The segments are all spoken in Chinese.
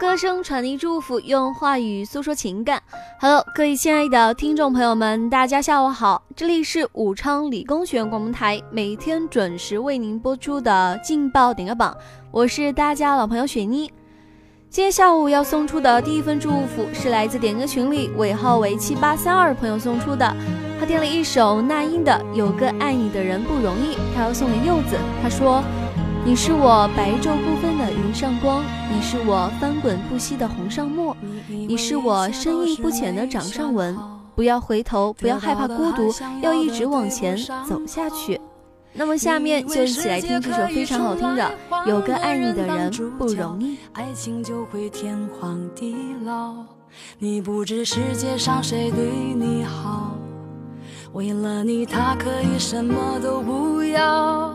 歌声传递祝福，用话语诉说情感。Hello，各位亲爱的听众朋友们，大家下午好，这里是武昌理工学院广播台，每天准时为您播出的劲爆点歌榜，我是大家老朋友雪妮。今天下午要送出的第一份祝福是来自点歌群里尾号为七八三二朋友送出的，他点了一首那英的《有个爱你的人不容易》，他要送给柚子，他说。你是我白昼不分的云上光，你是我翻滚不息的红上墨，你是我深意不浅的掌上纹。不要回头，不要害怕孤独，要一直往前走下去。那么下面就一起来听这首非常好听的《有个爱你的人不容易》。爱情就会天荒地老，你不知世界上谁对你好，为了你他可以什么都不要。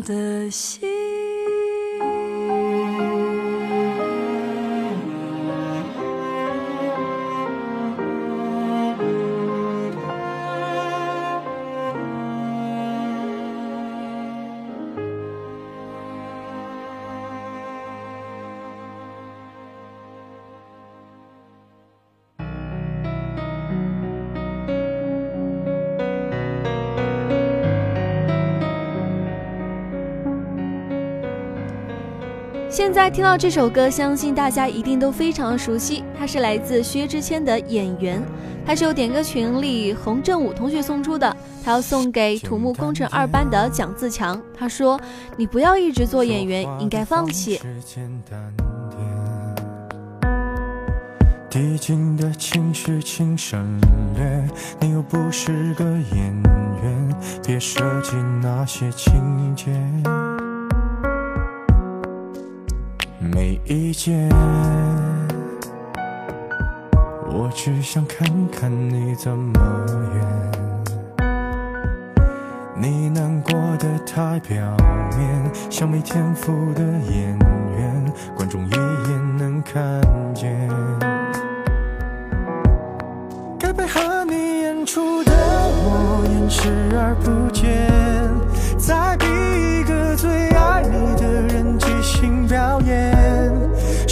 的心。现在听到这首歌，相信大家一定都非常熟悉，它是来自薛之谦的《演员》，它是由点歌群里洪振武同学送出的，他要送给土木工程二班的蒋自强。他说：“你不要一直做演员，应该放弃。”递进的情绪，请省略。你又不是个演员，别设计那些情节。意见，我只想看看你怎么演。你难过的太表面，像没天赋的演员，观众一眼能看见。该配合你演出的我，演视而不见。再逼一个最爱你的人即兴表演。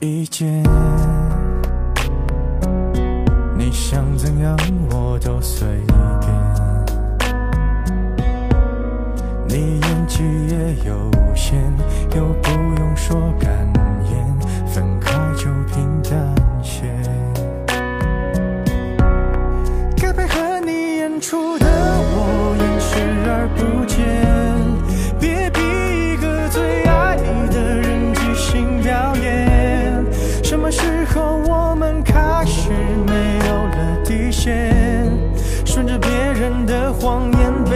意见，你想怎样我都随便。你演技也有限，又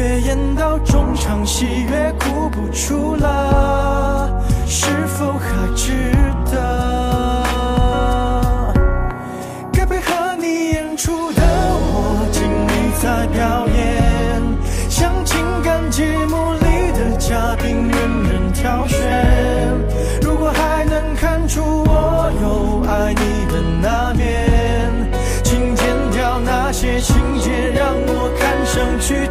越演到中场戏越哭不出了，是否还值得？该配合你演出的我尽力在表演，像情感节目里的嘉宾任人挑选。如果还能看出我有爱你的那面。请剪掉那些情节让我看上去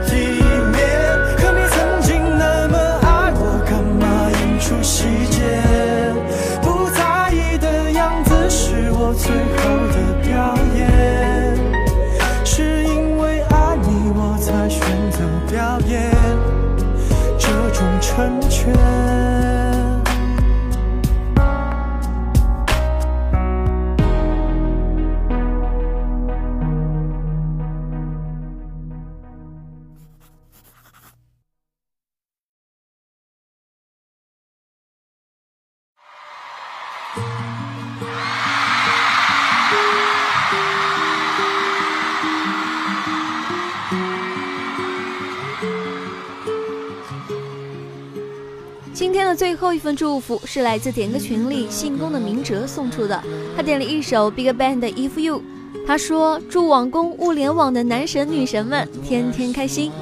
今天的最后一份祝福是来自点歌群里信工的明哲送出的，他点了一首 BigBang 的 If You，他说祝网工物联网的男神女神们天天开心。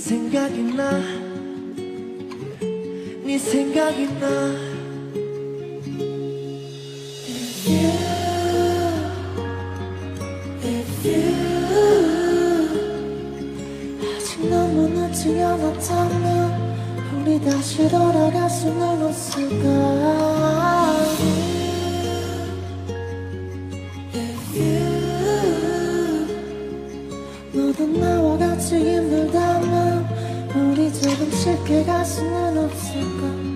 생각이 나네 생각이 나 If you, if you 아직 너무 늦지 않았다면 우리 다시 돌아갈 수는 없을까? 갈 수는 없을까?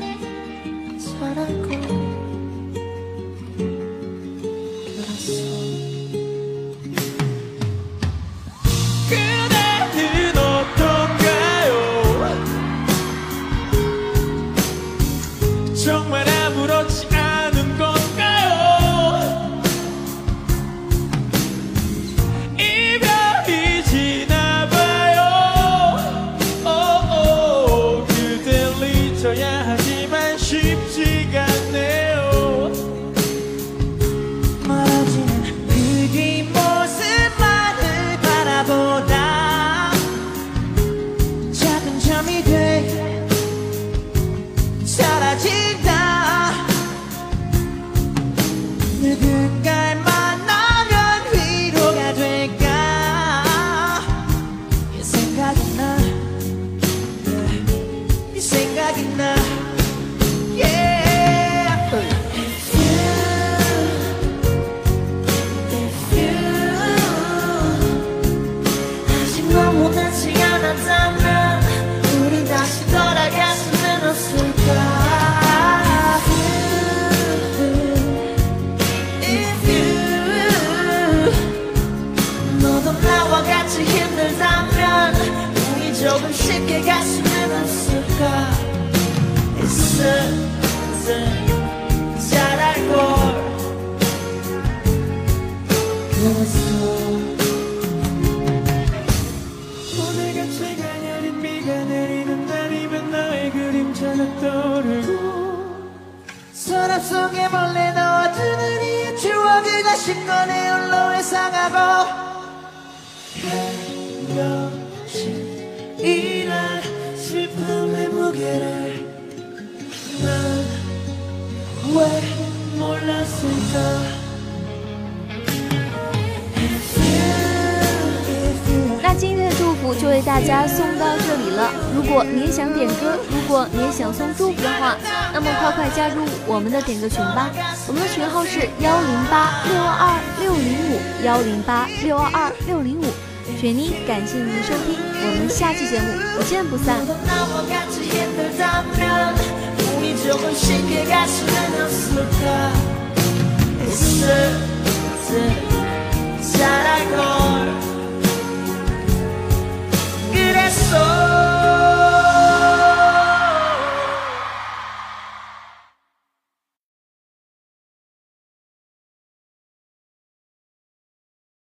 때 잘할 걸 그랬어 그대는 어떤가요? 정말 아무렇지 就为大家送到这里了。如果你也想点歌，如果你也想送祝福的话，那么快快加入我们的点歌群吧。我们的群号是幺零八六二二六零五幺零八六二二六零五。雪妮，感谢您的收听，我们下期节目不见不散。soul.